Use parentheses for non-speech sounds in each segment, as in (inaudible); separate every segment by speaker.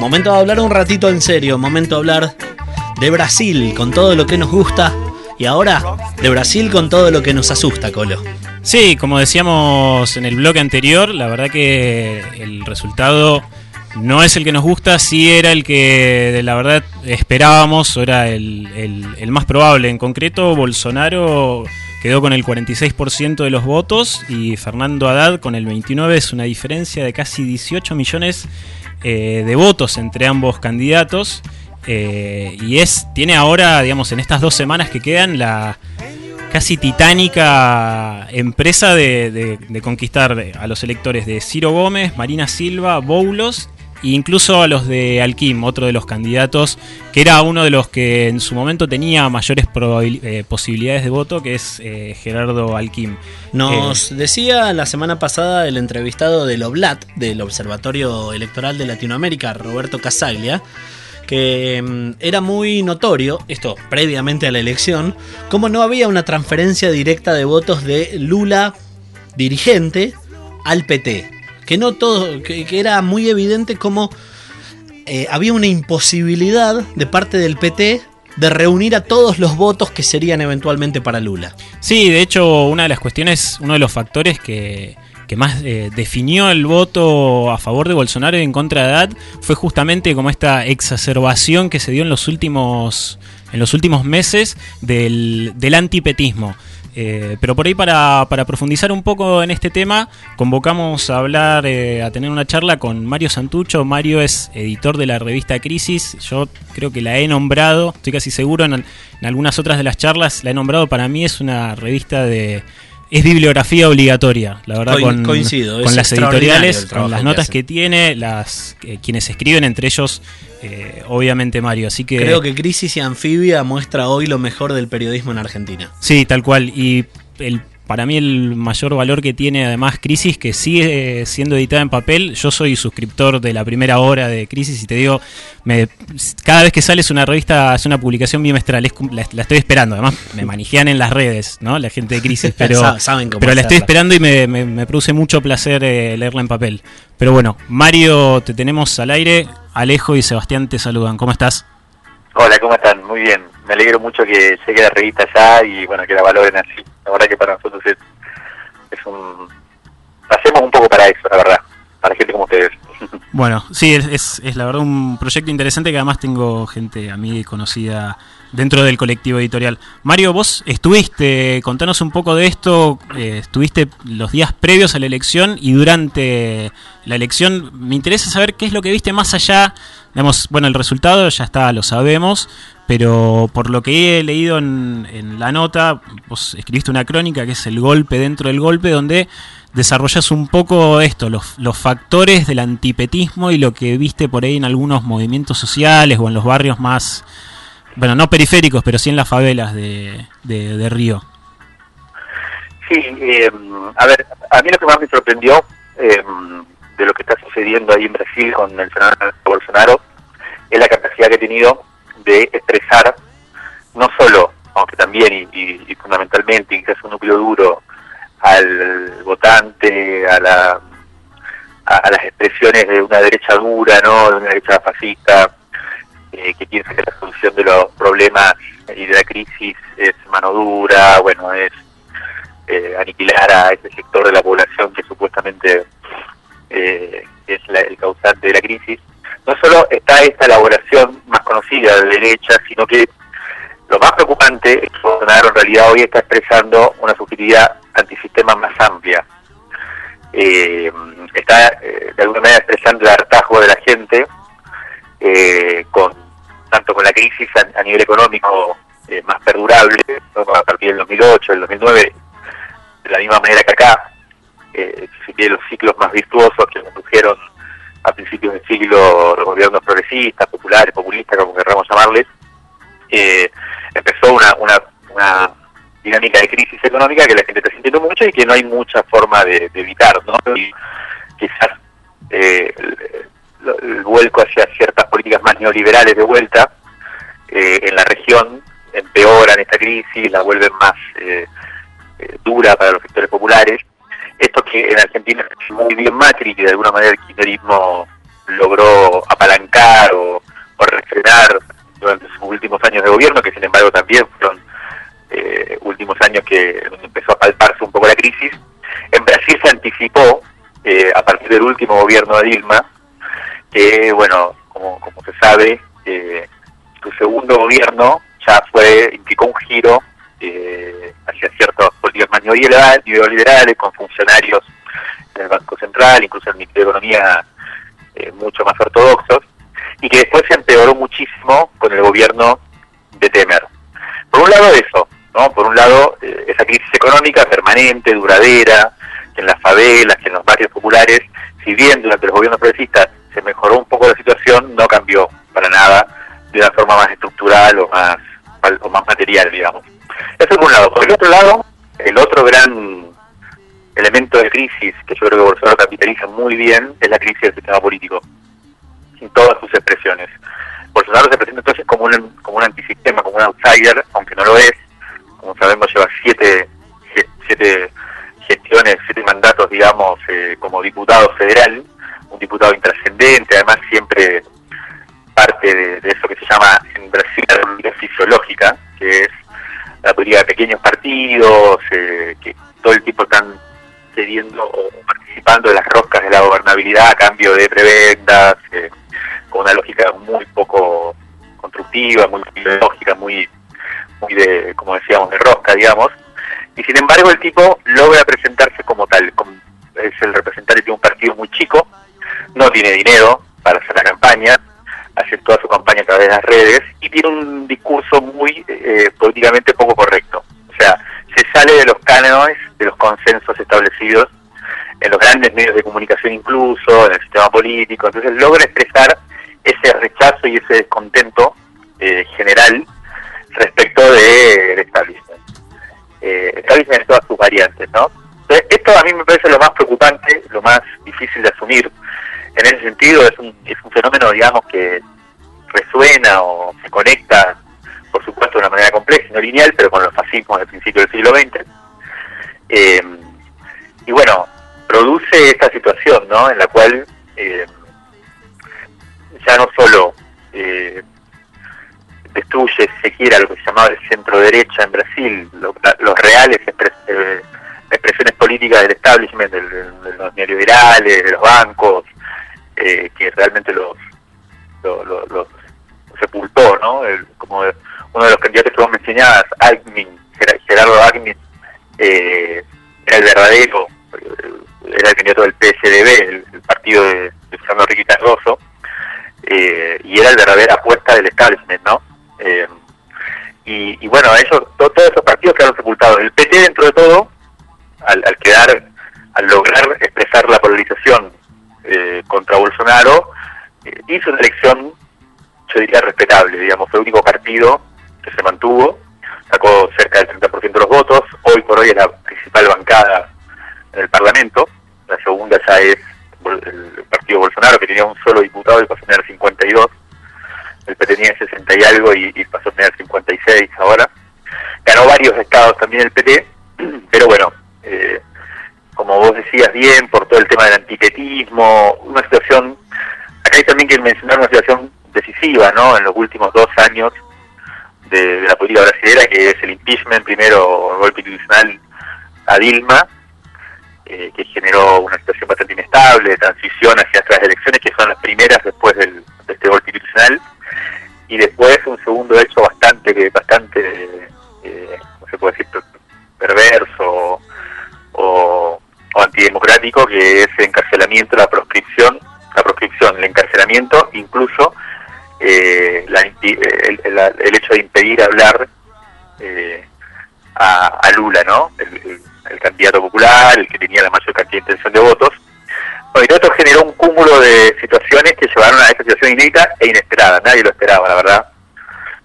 Speaker 1: Momento de hablar un ratito en serio, momento de hablar de Brasil con todo lo que nos gusta y ahora de Brasil con todo lo que nos asusta, Colo.
Speaker 2: Sí, como decíamos en el bloque anterior, la verdad que el resultado no es el que nos gusta, sí era el que la verdad esperábamos, era el, el más probable. En concreto, Bolsonaro quedó con el 46% de los votos y Fernando Haddad con el 29%, es una diferencia de casi 18 millones eh, de votos entre ambos candidatos. Eh, y es tiene ahora, digamos, en estas dos semanas que quedan, la casi titánica empresa de, de conquistar a los electores de Ciro Gómez, Marina Silva, Boulos incluso a los de Alquim, otro de los candidatos, que era uno de los que en su momento tenía mayores eh, posibilidades de voto, que es eh, Gerardo Alquim.
Speaker 1: Nos eh, decía la semana pasada el entrevistado del OBLAT, del Observatorio Electoral de Latinoamérica, Roberto Casaglia, que mm, era muy notorio, esto previamente a la elección, como no había una transferencia directa de votos de Lula dirigente al PT que no todo, que, era muy evidente como eh, había una imposibilidad de parte del PT de reunir a todos los votos que serían eventualmente para Lula.
Speaker 2: Sí, de hecho, una de las cuestiones, uno de los factores que, más eh, definió el voto a favor de Bolsonaro y en contra de Haddad fue justamente como esta exacerbación que se dio en los últimos, en los últimos meses del, del antipetismo. Eh, pero por ahí para, profundizar un poco en este tema, convocamos a hablar, eh, a tener una charla con Mario Santucho. Mario es editor de la revista Crisis. Yo creo que la he nombrado, estoy casi seguro, en, en algunas otras de las charlas la he nombrado. Para mí es una revista de, es bibliografía obligatoria, la verdad, con,
Speaker 1: coincido,
Speaker 2: con las editoriales, con las notas que, tiene, las eh, quienes escriben, entre ellos, eh, obviamente Mario. Así que
Speaker 1: creo que Crisis y Anfibia muestra hoy lo mejor del periodismo en Argentina.
Speaker 2: Sí, tal cual. Y el para mí el mayor valor que tiene además Crisis, que sigue siendo editada en papel. Yo soy suscriptor de la primera hora de Crisis y te digo, me, cada vez que sale es una revista, es una publicación bimestral, la, estoy esperando. Además, me manejan en las redes, ¿no? La gente de Crisis, (laughs) pero, pero la estoy esperando y me, produce mucho placer eh, leerla en papel. Pero bueno, Mario, te tenemos al aire. Alejo y Sebastián te saludan. ¿Cómo estás?
Speaker 3: Hola, ¿cómo están? Muy bien. Me alegro mucho que llegue la revista ya y bueno, que la valoren así. La verdad que para nosotros es, es un... Hacemos un poco para eso, la verdad, para gente como ustedes. (laughs)
Speaker 2: Bueno, sí, es, es, la verdad un proyecto interesante que además tengo gente a mí conocida dentro del colectivo editorial. Mario, vos estuviste, contanos un poco de esto, eh, estuviste los días previos a la elección y durante la elección. Me interesa saber qué es lo que viste más allá. Digamos, bueno, el resultado ya está, lo sabemos, pero por lo que he leído en, la nota, vos escribiste una crónica que es el golpe dentro del golpe, donde desarrollas un poco esto, los, factores del antipetismo y lo que viste por ahí en algunos movimientos sociales o en los barrios más, bueno, no periféricos, pero sí en las favelas de, de, Río.
Speaker 3: Sí, eh, a ver, a mí lo que más me sorprendió eh, de lo que está sucediendo ahí en Brasil con el Bolsonaro es la capacidad que ha tenido de expresar no solo, aunque también y, fundamentalmente, quizás un núcleo duro al votante, a, la, a, las expresiones de una derecha dura, no de una derecha fascista, eh, que piensa que la solución de los problemas y de la crisis es mano dura, bueno, es eh, aniquilar a ese sector de la población que supuestamente eh, es el causante de la crisis. No solo está esta elaboración más conocida de derecha, sino que lo más preocupante es que Bolsonaro en realidad hoy está expresando una subjetividad antisistema más amplia. está de alguna manera expresando el hartazgo de la gente eh, con tanto con la crisis a, nivel económico eh, más perdurable, a partir del 2008, el 2009, de la misma manera que acá, eh, los ciclos más virtuosos que surgieron a principios del siglo los gobiernos progresistas, populares, populistas, como querramos llamarles, eh, empezó una, una, una dinámica de crisis económica que la gente está sintiendo mucho y que no hay mucha forma de, evitar, ¿no? Y quizás eh, el vuelco hacia ciertas políticas más neoliberales de vuelta eh, en la región empeoran esta crisis, la vuelven más eh, eh, dura para los sectores populares esto que en Argentina es muy bien Macri, que de alguna manera el kirchnerismo logró apalancar o, o refrenar durante sus últimos años de gobierno, que sin embargo también fueron eh, últimos años que empezó a palparse un poco la crisis. En Brasil se anticipó, eh, a partir del último gobierno de Dilma, que, bueno, como, como se sabe, eh, su segundo gobierno ya fue implicó un giro eh, hacia ciertas políticas más neoliberales, con funcionarios en el Banco Central, incluso en el Ministerio de Economía, eh, mucho más ortodoxos, y que después se empeoró muchísimo con el gobierno de Temer. Por un lado eso, ¿no? Por un lado eh, esa crisis económica permanente, duradera, que en las favelas, que en los barrios populares, si bien durante los gobiernos progresistas se mejoró un poco la situación, no cambió para nada de una forma más estructural o más, o más material, digamos. Eso por un lado. Por el otro lado, el otro gran elemento de crisis que yo creo que Bolsonaro capitaliza muy bien es la crisis del sistema político, en todas sus expresiones. Bolsonaro se presenta entonces como un, como un antisistema, como un outsider, aunque no lo es. Como sabemos, lleva siete, siete gestiones, siete mandatos, digamos, eh, como diputado federal, un diputado intrascendente, además siempre parte de, eso que se llama en Brasil la fisiológica, que es la política de pequeños partidos, eh, que todo el tiempo están cediendo o participando de las roscas de la gobernabilidad a cambio de prebendas, eh, con una lógica muy poco constructiva, muy ideológica, muy, muy de, como decíamos, de rosca, digamos. Y sin embargo el tipo logra presentarse como tal, es el representante de un partido muy chico, no tiene dinero para hacer la campaña, hace toda su campaña a través de las redes y tiene un discurso muy eh, políticamente poco correcto. O sea, se sale de los cánones, de los consensos establecidos en los grandes medios de comunicación incluso, en el sistema político, entonces logra expresar ese rechazo y ese descontento eh, general respecto del de establishment. Eh, establishment en todas sus variantes, ¿no? Entonces, esto a mí me parece lo más preocupante, lo más difícil de asumir, en ese sentido es un, es un fenómeno, digamos, que resuena o se conecta, por supuesto, de una manera compleja y no lineal, pero con los fascismos del principio del siglo XX. Eh, y bueno, produce esta situación, ¿no? En la cual eh, ya no solo eh, destruye, si se quiera, lo que se llamaba el centro-derecha en Brasil, los reales expresiones políticas del establishment, de los neoliberales, de los bancos, eh, que realmente los, los, sepultó, ¿no? como uno de los candidatos que vos mencionabas, Agmin, Gerardo Agmin, eh, era el verdadero, eh, era el candidato del PSDB, el, partido de, Fernando Ricky Cardoso, eh, y era el verdadera apuesta del establishment, ¿no? y, bueno, ellos, todos esos partidos quedaron sepultados. El PT, dentro de todo, al, al quedar, al lograr expresar la polarización eh, contra Bolsonaro, eh, hizo una elección, yo diría, respetable, digamos, fue el único partido que se mantuvo, sacó cerca del 30% de los votos, hoy por hoy es la principal bancada en el Parlamento, la segunda ya es el partido Bolsonaro, que tenía un solo diputado y pasó a tener 52, el PT tenía 60 y algo y, y pasó a tener 56 ahora, ganó varios estados también el PT, (clears throat) pero bueno, eh, como vos decías bien, por todo el tema del antitetismo, una situación, acá hay también que mencionar una situación decisiva, ¿no? En los últimos dos años de, la política brasileña, que es el impeachment, primero golpe institucional a Dilma, eh, que generó una situación bastante inestable, de transición hacia otras elecciones, que son las primeras después del, de este golpe institucional, y después un segundo hecho bastante, bastante, antidemocrático que es el encarcelamiento, la proscripción, la proscripción, el encarcelamiento, incluso eh, el, hecho de impedir hablar eh, a, Lula, ¿no? El, candidato popular, el que tenía la mayor cantidad de intención de votos. Bueno, y todo esto generó un cúmulo de situaciones que llevaron a esta situación inédita e inesperada. Nadie lo esperaba, la verdad.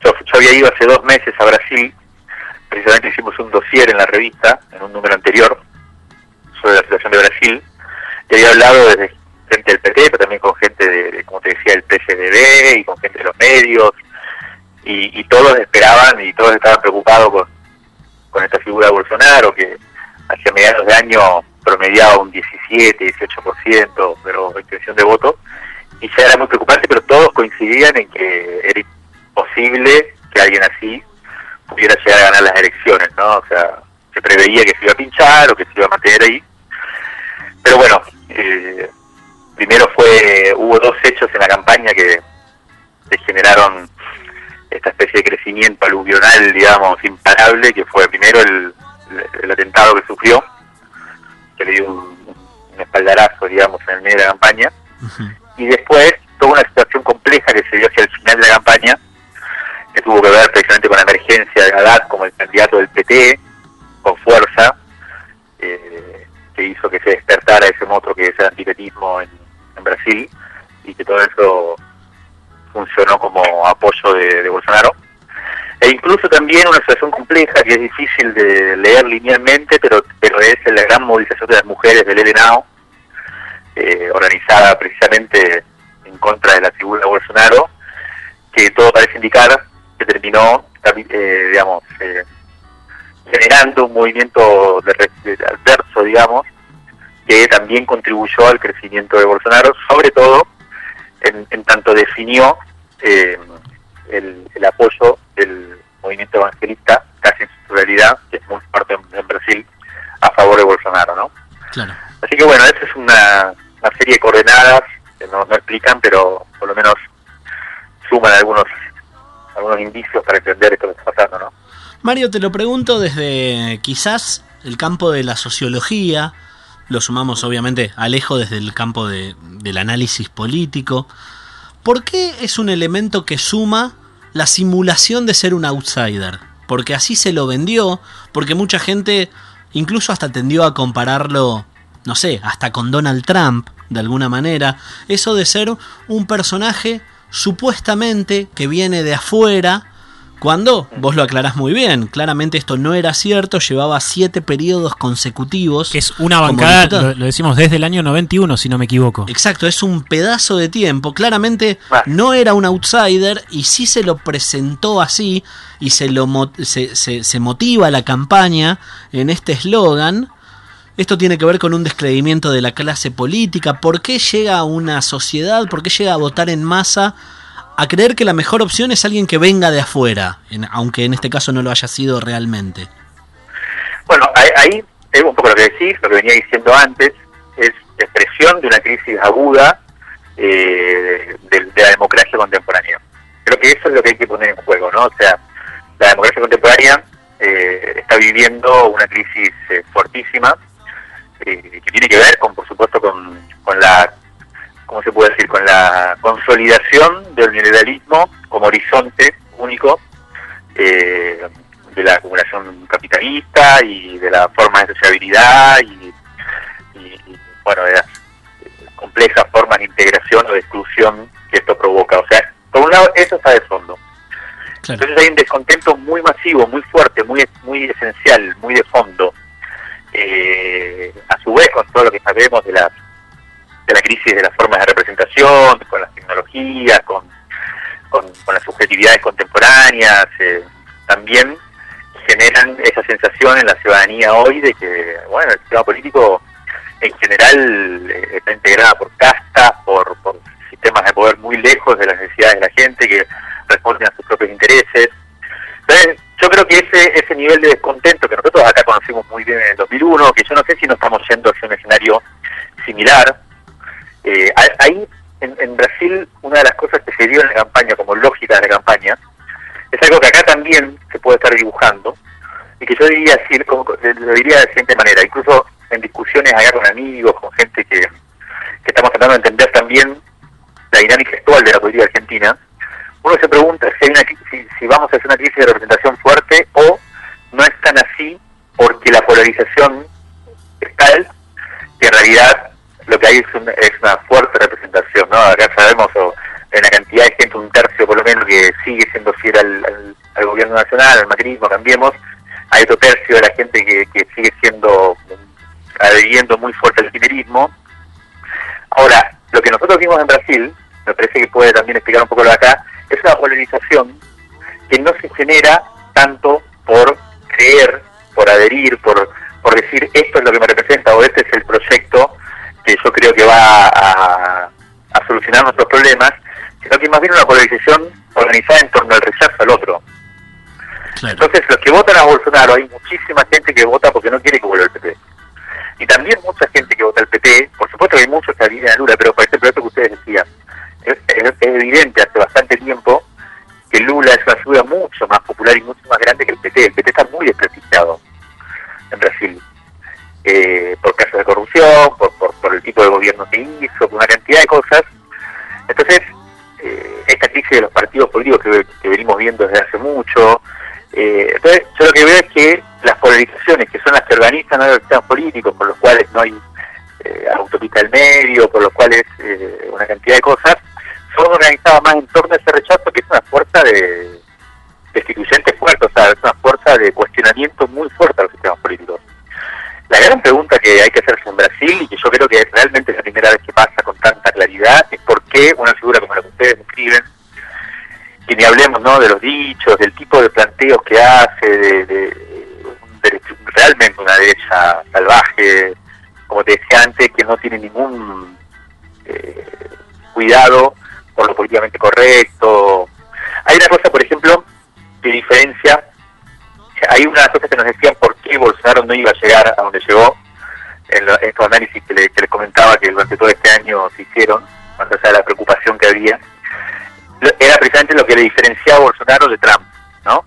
Speaker 3: Yo, yo había ido hace dos meses a Brasil, precisamente hicimos un dossier en la revista, en un número anterior, de la situación de Brasil, y había hablado desde gente del PT, pero también con gente de, como te decía, el PSDB y con gente de los medios, y, todos esperaban y todos estaban preocupados con, con esta figura de Bolsonaro, que hacia mediados de año promediaba un 17, 18% de intención de voto, y ya era muy preocupante, pero todos coincidían en que era imposible que alguien así pudiera llegar a ganar las elecciones, ¿no? O sea, se preveía que se iba a pinchar o que se iba a mantener ahí. Pero bueno, eh, primero fue hubo dos hechos en la campaña que, generaron esta especie de crecimiento aluvional, digamos, imparable, que fue primero el, atentado que sufrió, que le dio un, espaldarazo, digamos, en el medio de la campaña, y después toda una situación compleja que se dio hacia el final de la campaña, que tuvo que ver precisamente con la emergencia de Haddad como el candidato del PT, con fuerza, eh, que hizo que se despertara ese monstruo que es el antipetismo en, Brasil y que todo eso funcionó como apoyo de, Bolsonaro. E incluso también una situación compleja que es difícil de leer linealmente, pero, pero es la gran movilización de las mujeres del ELENAO, eh, organizada precisamente en contra de la figura de Bolsonaro, que todo parece indicar que terminó, eh, digamos, eh, generando un movimiento de, adverso, digamos, que también contribuyó al crecimiento de Bolsonaro, sobre todo en, tanto definió eh, el, apoyo del movimiento evangelista, casi en su realidad, que es muy fuerte en, Brasil, a favor de Bolsonaro, ¿no? Así que bueno, esa es una, serie de coordenadas que no, no explican, pero por lo menos suman algunos algunos indicios para entender esto que está pasando, ¿no?
Speaker 1: Mario, te lo pregunto desde quizás el campo de la sociología, lo sumamos obviamente alejo desde el campo de, del análisis político. ¿Por qué es un elemento que suma la simulación de ser un outsider? Porque así se lo vendió, porque mucha gente incluso hasta tendió a compararlo, no sé, hasta con Donald Trump, de alguna manera. Eso de ser un personaje supuestamente que viene de afuera, cuando vos lo aclarás muy bien, claramente esto no era cierto, llevaba siete periodos consecutivos.
Speaker 2: Que es una bancada, lo, decimos desde el año 91, si no me equivoco.
Speaker 1: Exacto, es un pedazo de tiempo. Claramente ah. no era un outsider y sí se lo presentó así y se, lo, se, se motiva la campaña en este eslogan. Esto tiene que ver con un descreimiento de la clase política. ¿Por qué llega a una sociedad, por qué llega a votar en masa a creer que la mejor opción es alguien que venga de afuera, aunque en este caso no lo haya sido realmente?
Speaker 3: Bueno, ahí es un poco lo que decís, lo que venía diciendo antes, es expresión de una crisis aguda eh, de, la democracia contemporánea. Creo que eso es lo que hay que poner en juego, ¿no? O sea, la democracia contemporánea eh, está viviendo una crisis eh, fuertísima, que tiene que ver, con por supuesto, con, con la ¿cómo se puede consolidación del neoliberalismo como horizonte único eh, de la acumulación capitalista y de la forma de sociabilidad y, bueno, de las complejas formas de integración o de exclusión que esto provoca. O sea, por un lado, eso está de fondo. Entonces hay un descontento muy masivo, muy fuerte, muy muy esencial, muy de fondo. Eh, a su vez, con todo lo que sabemos de las de la crisis de las formas de representación, con las tecnologías, con, con, las subjetividades contemporáneas, eh, también generan esa sensación en la ciudadanía hoy de que, bueno, el sistema político en general eh, está integrado por castas, por, por sistemas de poder muy lejos de las necesidades de la gente que responden a sus propios intereses. Entonces, yo creo que ese, ese nivel de descontento que nosotros acá conocimos muy bien en el 2001, que yo no sé si no estamos yendo hacia un escenario similar, eh, ahí, en, Brasil, una de las cosas que se dio en la campaña, como lógica de la campaña, es algo que acá también se puede estar dibujando, y que yo diría decir, como, lo diría de siguiente manera, incluso en discusiones allá con amigos, con gente que, estamos tratando de entender también la dinámica actual de la política argentina, uno se pregunta si, hay una, si, si vamos a hacer una crisis de representación fuerte o no es tan así porque la polarización es tal que en realidad lo que hay es, una fuerte representación, ¿no? Acá sabemos en la cantidad de gente, un tercio por lo menos, que sigue siendo fiel al, gobierno nacional, al macrismo, cambiemos, hay otro tercio de la gente que, sigue siendo, adhiriendo muy fuerte al kirchnerismo. Ahora, lo que nosotros vimos en Brasil, me parece que puede también explicar un poco lo de acá, es una polarización que no se genera tanto por creer, por adherir, por, por decir esto es lo que me representa o este es el proyecto que yo creo que va a, solucionar nuestros problemas, sino que más bien una polarización organizada en torno al rechazo al otro. Entonces, los que votan a Bolsonaro, hay muchísima gente que vota porque no quiere que vuelva el PT. Y también mucha gente que vota al PT, por supuesto que hay muchos que alinean a Lula, pero por ejemplo, esto que ustedes decían, es, evidente hace bastante tiempo que Lula es una figura mucho más popular y mucho más grande que el PT. El PT está muy desprestigiado en Brasil. Eh, por casos de corrupción, por, por, el tipo de gobierno que hizo, por una cantidad de cosas. Entonces, eh, esta crisis de los partidos políticos que, venimos viendo desde hace mucho. Eh, entonces, yo lo que veo es que las polarizaciones, que son las que organizan los sistemas políticos, por los cuales no hay eh, autopista del medio, por los cuales eh, una cantidad de cosas, son organizadas más en torno a ese rechazo, que es una fuerza de destituyente fuerte, o sea, es una fuerza de cuestionamiento muy fuerte a los sistemas políticos. La gran pregunta que hay que hacerse en Brasil, y que yo creo que es realmente la primera vez que pasa con tanta claridad, es una figura como la que ustedes describen, que ni hablemos ¿no? de los dichos, del tipo de planteos que hace, de, realmente una derecha salvaje, como te decía antes, que no tiene ningún eh, cuidado por lo políticamente correcto. Hay una cosa, por ejemplo, que diferencia hay una cosa que nos decían por qué Bolsonaro no iba a llegar a donde llegó, en, estos análisis que, les comentaba que durante todo este año se hicieron, más allá de la preocupación que había, era precisamente lo que le diferenciaba a Bolsonaro de Trump, ¿no?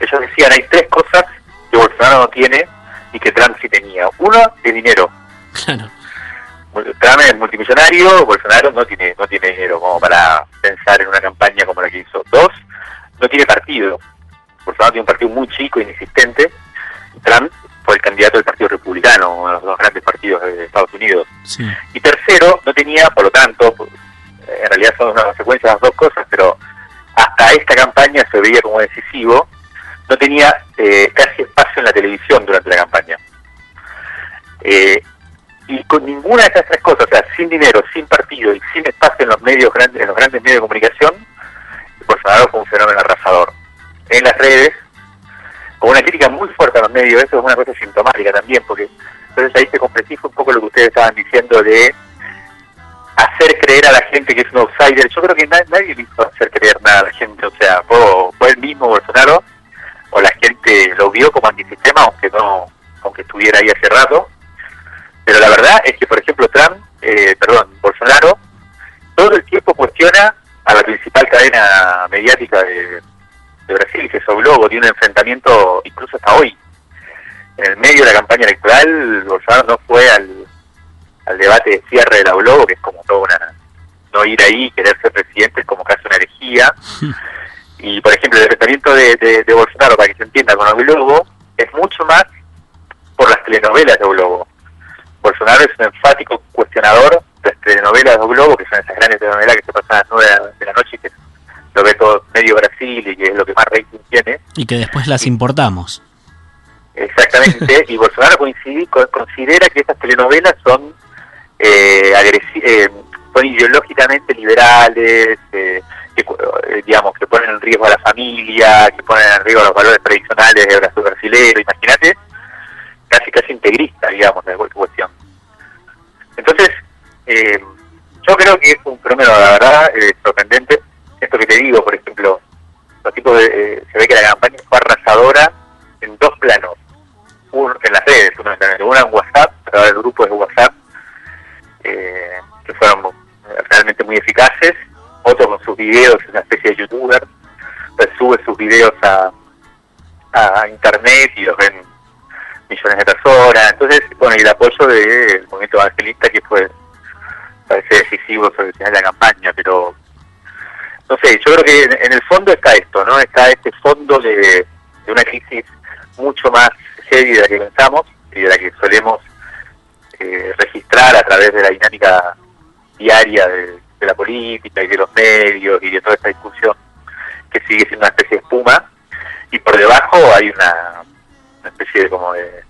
Speaker 3: Ellos decían, hay tres cosas que Bolsonaro no tiene y que Trump sí tenía. Uno, el dinero. Trump es multimillonario, Bolsonaro no tiene, no tiene dinero como para pensar en una campaña como la que hizo. Dos, no tiene partido. Bolsonaro tiene un partido muy chico, inexistente. Trump fue el candidato del Partido Republicano, uno de los dos grandes partidos de Estados Unidos. Y tercero, no tenía, por lo tanto, en realidad son una consecuencia de las dos cosas, pero hasta esta campaña se veía como decisivo, no tenía eh, casi espacio en la televisión durante la campaña. Eh, y con ninguna de esas tres cosas, o sea, sin dinero, sin partido y sin espacio en los medios grandes, en los grandes medios de comunicación, Bolsonaro fue un fenómeno arrasador en las redes, con una crítica muy fuerte a los medios, eso es una cosa sintomática también, porque entonces ahí se complejiza un poco lo que ustedes estaban diciendo de hacer creer a la gente que es un outsider. Yo creo que nadie le hizo hacer creer nada a la gente, o sea, fue, el mismo Bolsonaro, o la gente lo vio como antisistema, aunque no, aunque estuviera ahí hace rato. Pero la verdad es que, por ejemplo, Trump, eh, perdón, Bolsonaro, todo el tiempo cuestiona a la principal cadena mediática de, de Brasil, que es O Globo, tiene un enfrentamiento incluso hasta hoy. En el medio de la campaña electoral, Bolsonaro no fue al, al debate de cierre de la Globo, que es como toda una... No ir ahí, querer ser presidente es como casi una herejía. (laughs) Y, por ejemplo, el enfrentamiento de, de, Bolsonaro, para que se entienda, con O Globo, es mucho más por las telenovelas de O Globo. Bolsonaro es un enfático cuestionador de las telenovelas de Globo, que son esas grandes telenovelas que se pasan a las nueve de la noche y que lo ve todo medio Brasil y que es lo que más rating tiene.
Speaker 1: Y que después las importamos.
Speaker 3: Exactamente, (laughs) y Bolsonaro considera que esas telenovelas son eh, eh, son ideológicamente liberales, eh, que, eh, digamos, que ponen en riesgo a la familia, que ponen en riesgo los valores tradicionales de Brasil brasileño, imagínate, casi casi integrista, digamos, de cuestión. Entonces, yo creo que es un fenómeno, la verdad, sorprendente, esto que te digo, por ejemplo, los tipos de, eh, se ve que la campaña fue arrasadora en dos planos. Uno en las redes. Una en WhatsApp, a través de grupos de WhatsApp, eh, que fueron realmente muy eficaces. Otro con sus videos, una especie de youtuber, pues sube sus videos a, a internet y los ven millones de personas. Entonces, bueno, y el apoyo del movimiento evangelista que fue, parece decisivo sobre el final de la campaña, pero no sé, yo creo que en, el fondo está esto, ¿no? Está este fondo de, una crisis mucho más heavy de la que pensamos y de la que solemos eh, registrar a través de la dinámica diaria de, la política y de los medios y de toda esta discusión que sigue siendo una especie de espuma y por debajo hay una, especie de como de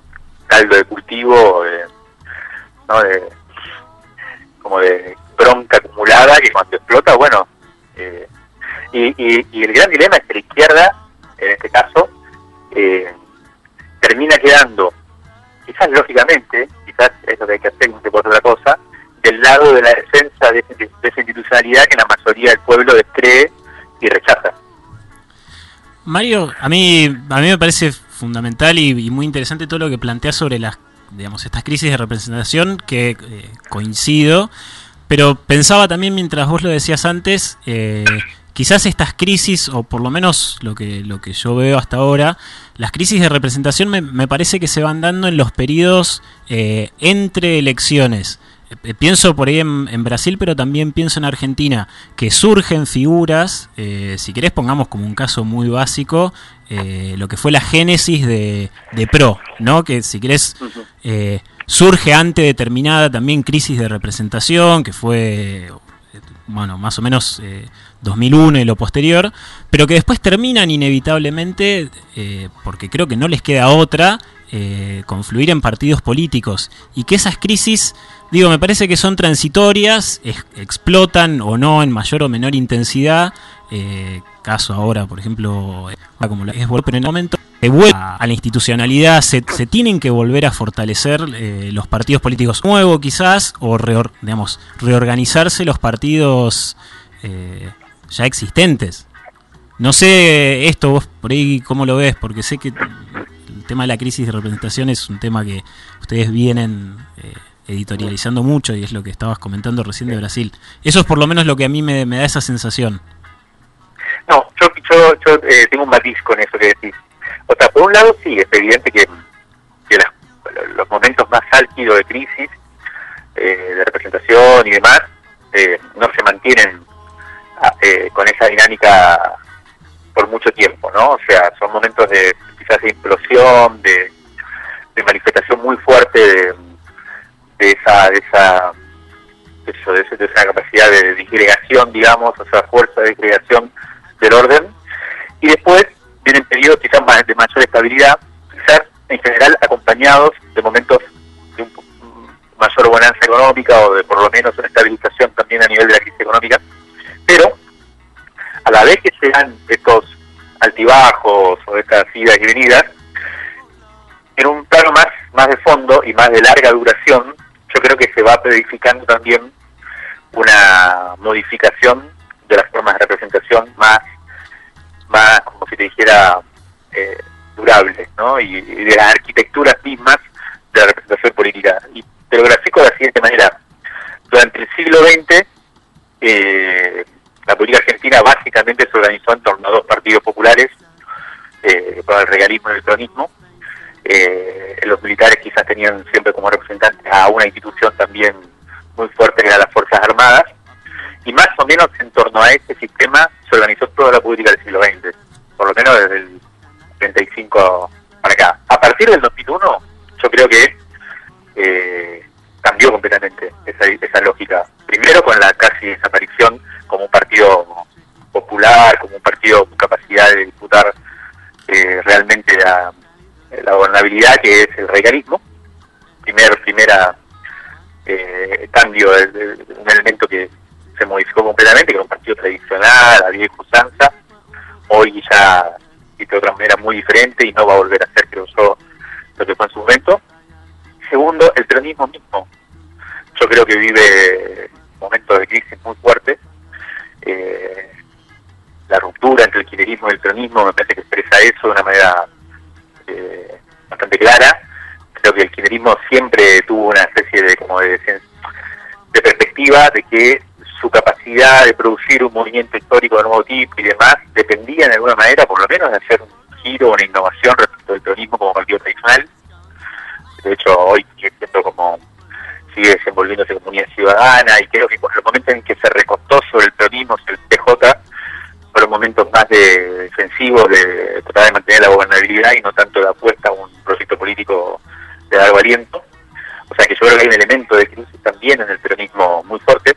Speaker 3: caldo de cultivo ¿no? de, como de bronca acumulada que cuando explota bueno eh, y, el gran dilema es que la izquierda, en este caso, eh, termina quedando, quizás lógicamente, quizás es lo que hay que hacer, no por otra cosa, del lado de la defensa de, esa institucionalidad que la mayoría del pueblo descree y rechaza.
Speaker 2: Mario, a mí, a mí me parece fundamental y, muy interesante todo lo que plantea sobre las, digamos, estas crisis de representación que eh, coincido, pero pensaba también mientras vos lo decías antes, eh, quizás estas crisis, o por lo menos lo que, lo que yo veo hasta ahora, las crisis de representación me, me parece que se van dando en los periodos eh, entre elecciones. Eh, pienso por ahí en, Brasil, pero también pienso en Argentina, que surgen figuras, eh, si querés pongamos como un caso muy básico, lo que fue la génesis de, de PRO, ¿no? que si querés surge ante determinada también crisis de representación, que fue bueno, más o menos 2001 eh, y lo posterior, pero que después terminan inevitablemente, eh, porque creo que no les queda otra, eh, confluir en partidos políticos. Y que esas crisis, digo, me parece que son transitorias, explotan o no en mayor o menor intensidad, caso ahora, por ejemplo, como la es pero en el momento se vuelve a la institucionalidad, se, tienen que volver a fortalecer los partidos políticos nuevos quizás, o digamos, reorganizarse los partidos eh, ya existentes. No sé esto vos por ahí cómo lo ves, porque sé que el tema de la crisis de representación es un tema que ustedes vienen eh, editorializando mucho y es lo que estabas comentando recién de Brasil. Eso es por lo menos lo que a mí me, da esa sensación.
Speaker 3: No, yo, yo, eh, tengo un matiz con eso que decís. O sea, por un lado sí, es evidente que, los momentos más álgidos de crisis, de representación y demás, no se mantienen eh, con esa dinámica por mucho tiempo, ¿no? O sea, son momentos de quizás de implosión, de, manifestación muy fuerte de, esa de esa de, esa capacidad de disgregación, digamos, o sea, fuerza de disgregación del orden. Y después vienen periodos quizás de mayor estabilidad, quizás en general acompañados de momentos de un mayor bonanza económica o de por lo menos una estabilización también a nivel de la crisis económica. Pero a la vez que se dan estos altibajos o estas idas y venidas, en un plano más, más de fondo y más de larga duración, yo creo que se va verificando también una modificación de las formas de representación más, más como si te dijera, eh, durables, ¿no? Y, de las arquitecturas mismas de la representación política. Y te lo grafico de la siguiente manera. Durante el siglo XX, eh, la política argentina básicamente se organizó en torno a dos partidos populares, eh, el regalismo y el peronismo. Eh, los militares quizás tenían siempre como representantes a una institución también muy fuerte que era las Fuerzas Armadas, y más o menos en torno a ese sistema se organizó toda la política y no va a volver a ser, creo yo, lo que fue en su momento. Segundo, el peronismo mismo. Yo creo que vive momentos de crisis muy fuertes eh, la ruptura entre el kirchnerismo y el peronismo me parece que expresa eso de una manera eh, bastante clara. Creo que el kirchnerismo siempre tuvo una especie de como de, de perspectiva de que su capacidad de producir un movimiento histórico de nuevo tipo y demás dependía de alguna manera, por lo menos, de hacer un giro, una innovación respecto del peronismo como partido tradicional. De hecho, hoy siento como sigue desenvolviéndose como unidad ciudadana y creo que por el momento en que se recostó sobre el peronismo, sobre el PJ, fueron momentos más de defensivos, de tratar de mantener la gobernabilidad y no tanto de apuesta a un proyecto político de largo aliento. O sea que yo creo que hay un elemento de crisis también en el peronismo muy fuerte.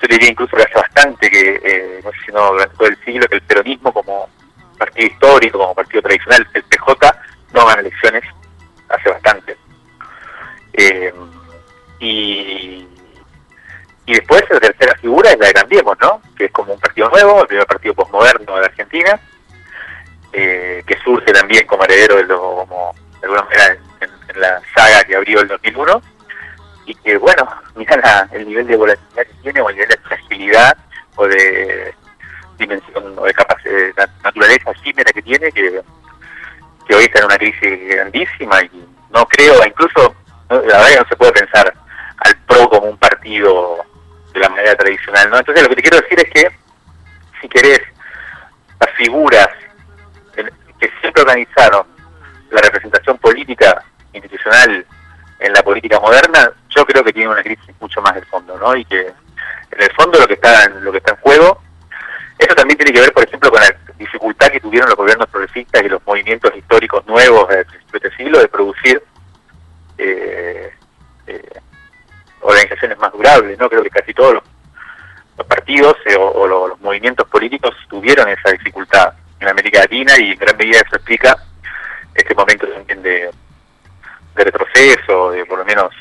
Speaker 3: Yo diría incluso que hace bastante que, eh, no sé si no durante todo el siglo, que el peronismo como partido histórico, como partido tradicional, el PJ, no gana elecciones hace bastante. Eh, y, y después la tercera figura es la de Cambiemos, ¿no? Que es como un partido nuevo, el primer partido posmoderno de Argentina, eh, que surge también como heredero de, lo, como, de alguna manera en, la saga que abrió el 2001 y que, bueno, (laughs) mira el nivel de volatilidad que tiene o el nivel de fragilidad o de dimensión o de de naturaleza efímera que tiene, que, que hoy está en una crisis grandísima y no creo, incluso, la verdad que no se puede pensar al PRO como un partido de la manera tradicional, ¿no? Entonces lo que te quiero decir es que, si querés, las figuras que siempre organizaron la representación política institucional en la política moderna, yo creo que tiene una crisis mucho más de fondo, ¿no? Y que en el fondo lo que está en, lo que está en juego, eso también tiene que ver, por ejemplo, con la dificultad que tuvieron los gobiernos progresistas y los movimientos históricos nuevos del principio de este siglo de producir eh, eh, organizaciones más durables, ¿no? Creo que casi todos los, partidos eh, o, los, movimientos políticos tuvieron esa dificultad en América Latina y en gran medida eso explica este momento también de, de retroceso, de por lo menos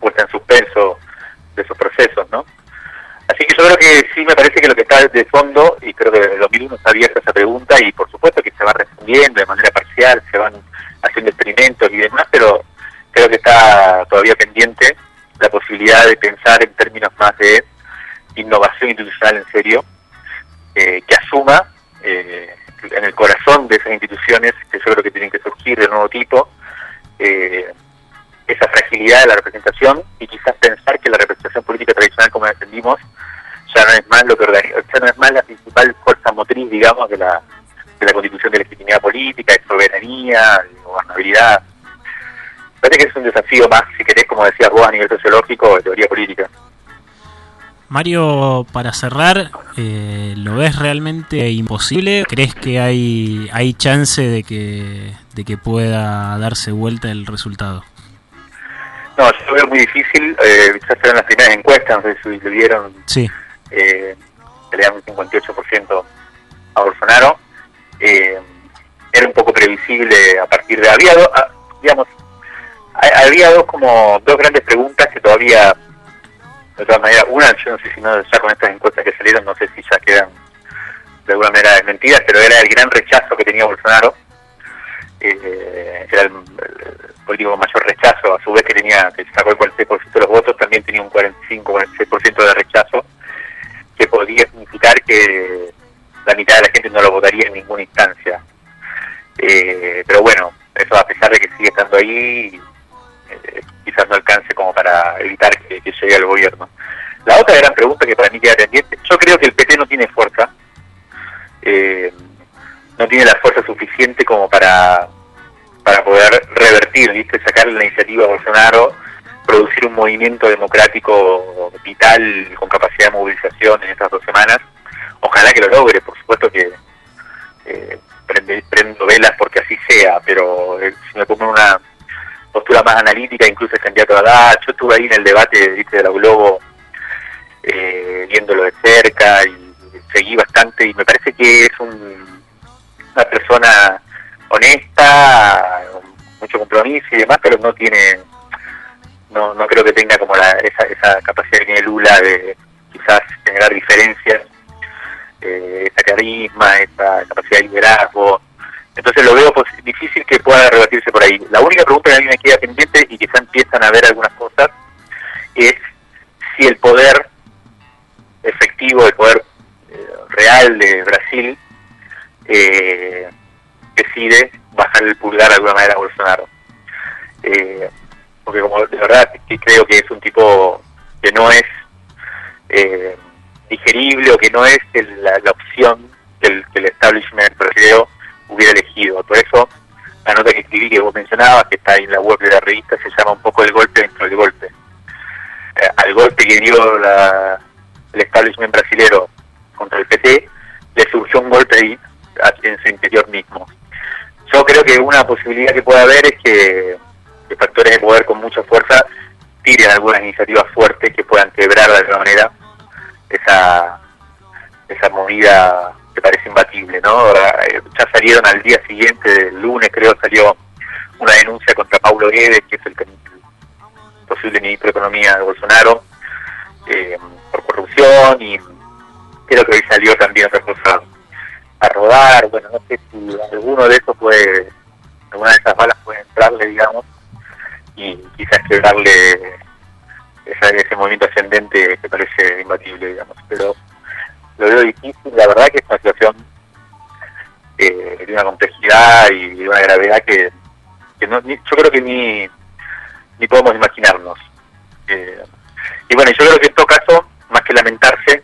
Speaker 3: puesta en suspenso de esos procesos, ¿no? Así que yo creo que sí me parece que lo que está de fondo, y creo que en el 2001 está abierta esa pregunta, y por supuesto que se va respondiendo de manera parcial, se van haciendo experimentos y demás, pero creo que está todavía pendiente la posibilidad de pensar en términos más de innovación institucional en serio, eh, que asuma eh, en el corazón de esas instituciones, que yo creo que tienen que surgir de nuevo tipo, eh, esa fragilidad de la representación y quizás pensar que la representación política tradicional como la entendimos ya no es más lo que ya no es más la principal fuerza motriz digamos de la de la constitución de legitimidad política, de soberanía, de gobernabilidad. Parece que es un desafío más, si querés, como decías vos, a nivel sociológico de teoría política.
Speaker 2: Mario, para cerrar, eh, ¿lo ves realmente imposible? ¿Crees que hay, hay chance de que, de que pueda darse vuelta el resultado?
Speaker 3: No, yo lo veo muy difícil. Eh, ya se las primeras encuestas, no sé si lo vieron.
Speaker 2: Sí.
Speaker 3: Eh, le dan un 58% a Bolsonaro. Eh, era un poco previsible a partir de... Había, dos, ah, digamos, había dos como dos grandes preguntas que todavía de todas maneras, una, yo no sé si no, ya con estas encuestas que salieron, no sé si ya quedan de alguna manera desmentidas, pero era el gran rechazo que tenía Bolsonaro, eh, era el, político mayor rechazo, a su vez que tenía que sacó el 46% de los votos, también tenía un 45-46% de rechazo, que podía significar que la mitad de la gente no lo votaría en ninguna instancia. Eh, pero bueno, eso a pesar de que sigue estando ahí, eh, quizás no alcance como para evitar que, llegue al gobierno. La otra gran pregunta que para mí queda pendiente, yo creo que el PT no tiene fuerza, eh, no tiene la fuerza suficiente como para, para poder revertir, ¿viste? sacar la iniciativa a Bolsonaro, producir un movimiento democrático vital con capacidad de movilización en estas dos semanas. Ojalá que lo logre, por supuesto que eh, prendo velas porque así sea, pero si me pongo una postura más analítica, incluso el candidato a dar. Yo estuve ahí en el debate de la Globo eh, viéndolo de cerca y seguí bastante y me parece que es una persona honesta, mucho compromiso y demás, pero no tiene, no, no creo que tenga como la, esa, esa capacidad que tiene Lula de quizás generar diferencias, eh, esa carisma, esa capacidad de liderazgo. Entonces lo veo difícil que pueda rebatirse por ahí. La única pregunta que a mí me queda pendiente y quizá empiezan a ver algunas cosas es si el poder efectivo, el poder eh, real de Brasil eh, decide bajar el pulgar de alguna manera a Bolsonaro. Eh, porque como de verdad que creo que es un tipo que no es digerible o que no es la, opción que el, que el establishment brasileño hubiera elegido. Por eso la nota que escribí que vos mencionabas, que está ahí en la web de la revista, se llama un poco el golpe dentro del golpe. Eh, al golpe que dio la, el establishment brasilero contra el PT, le surgió un golpe ahí en su interior mismo. Yo creo que una posibilidad que puede haber es que, factores de poder con mucha fuerza tiren algunas iniciativas fuertes que puedan quebrar de alguna manera esa, esa movida parece imbatible, ¿no? Eh, ya salieron al día siguiente, el lunes creo, salió una denuncia contra Paulo Guedes, que es el, posible ministro de Economía de Bolsonaro, eh, por corrupción y creo que hoy salió también otra cosa a rodar, bueno, no sé si alguno de esos puede, alguna de esas balas puede entrarle, digamos, y quizás quebrarle ese, movimiento ascendente que parece imbatible, digamos, pero lo veo difícil. La verdad que es una situación eh, de una complejidad y de una gravedad que, no, ni- yo creo que ni, ni podemos imaginarnos. Eh, y bueno, yo creo que en todo caso, más que lamentarse,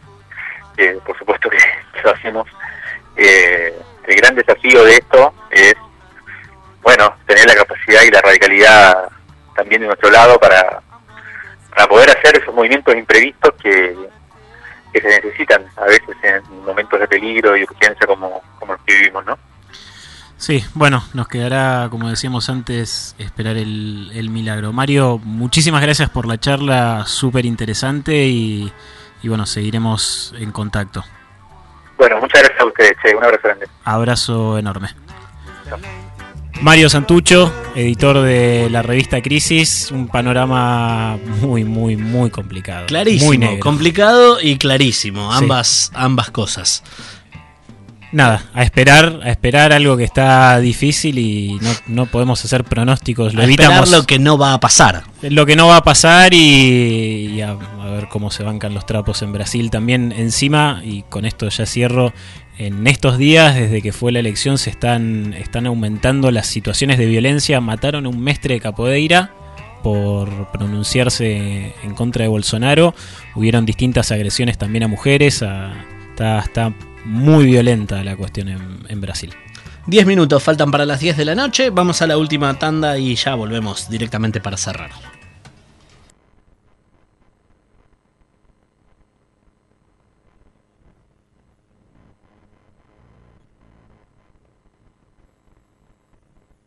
Speaker 3: por supuesto que (laughs) lo hacemos, eh, el gran desafío de esto es, bueno, tener la capacidad y la radicalidad también de nuestro lado para, para poder hacer esos movimientos imprevistos que, que se necesitan a veces en momentos de peligro y urgencia como, como los que vivimos, ¿no?
Speaker 2: Sí, bueno, nos quedará, como decíamos antes, esperar el, el milagro. Mario, muchísimas gracias por la charla, súper interesante y, y bueno, seguiremos en contacto.
Speaker 3: Bueno, muchas gracias a ustedes, che, un abrazo grande.
Speaker 2: Abrazo enorme. Mario Santucho, editor de la revista Crisis, un panorama muy, muy, muy complicado.
Speaker 1: Clarísimo,
Speaker 2: Muy negro.
Speaker 1: complicado y clarísimo,
Speaker 2: Sí.
Speaker 1: ambas, ambas cosas.
Speaker 2: Nada, a esperar, a esperar algo que está difícil y no, no podemos hacer pronósticos. Lo
Speaker 1: A
Speaker 2: evitamos.
Speaker 1: lo que no va a pasar.
Speaker 2: lo que no va a pasar y, y a, a ver cómo se bancan los trapos en Brasil también encima y con esto ya cierro en estos días desde que fue la elección se están están aumentando las situaciones de violencia mataron a un mestre de Capoeira por pronunciarse en contra de Bolsonaro hubieron distintas agresiones también a mujeres a- está, está muy violenta la cuestión en, Brasil
Speaker 1: 10 minutos faltan para las 10 de la noche. Vamos a la última tanda y ya volvemos directamente para cerrar.